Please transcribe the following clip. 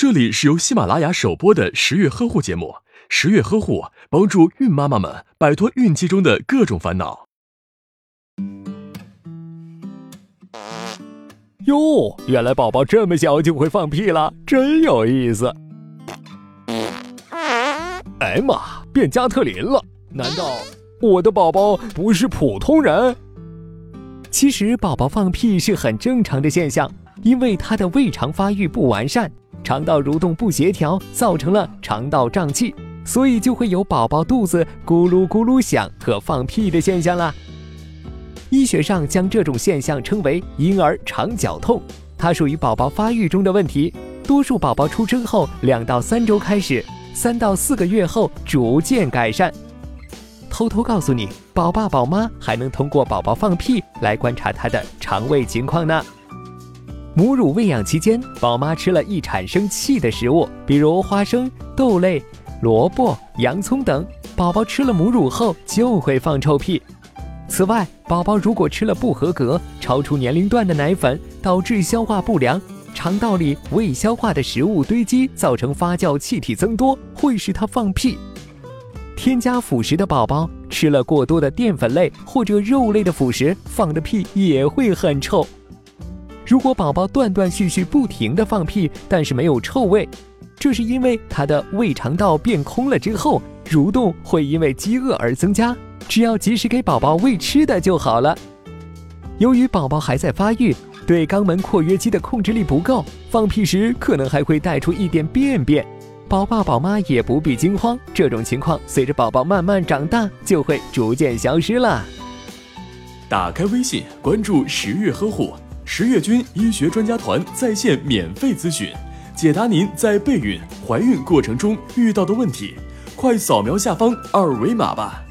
这里是由喜马拉雅首播的十月呵护节目，十月呵护帮助孕妈妈们摆脱孕期中的各种烦恼。哟，原来宝宝这么小就会放屁了，真有意思。哎妈，变加特林了？难道我的宝宝不是普通人？其实宝宝放屁是很正常的现象，因为他的胃肠发育不完善，肠道蠕动不协调，造成了肠道胀气，所以就会有宝宝肚子咕噜咕噜响和放屁的现象啦。医学上将这种现象称为婴儿肠绞痛，它属于宝宝发育中的问题，多数宝宝出生后两到三周开始，三到四个月后逐渐改善。偷偷告诉你，宝爸宝妈还能通过宝宝放屁来观察他的肠胃情况呢。母乳喂养期间，宝妈吃了易产生气的食物，比如花生、豆类、萝卜、洋葱等，宝宝吃了母乳后就会放臭屁。此外，宝宝如果吃了不合格、超出年龄段的奶粉，导致消化不良，肠道里未消化的食物堆积，造成发酵气体增多，会使他放屁。添加辅食的宝宝吃了过多的淀粉类或者肉类的辅食，放的屁也会很臭。如果宝宝断断续续不停地放屁，但是没有臭味，这是因为他的胃肠道变空了之后，蠕动会因为饥饿而增加，只要及时给宝宝喂吃的就好了。由于宝宝还在发育，对肛门括约肌的控制力不够，放屁时可能还会带出一点便便。宝爸宝妈也不必惊慌，这种情况随着宝宝慢慢长大就会逐渐消失了。打开微信，关注十月呵护，十月军医学专家团在线免费咨询，解答您在备孕、怀孕过程中遇到的问题。快扫描下方二维码吧。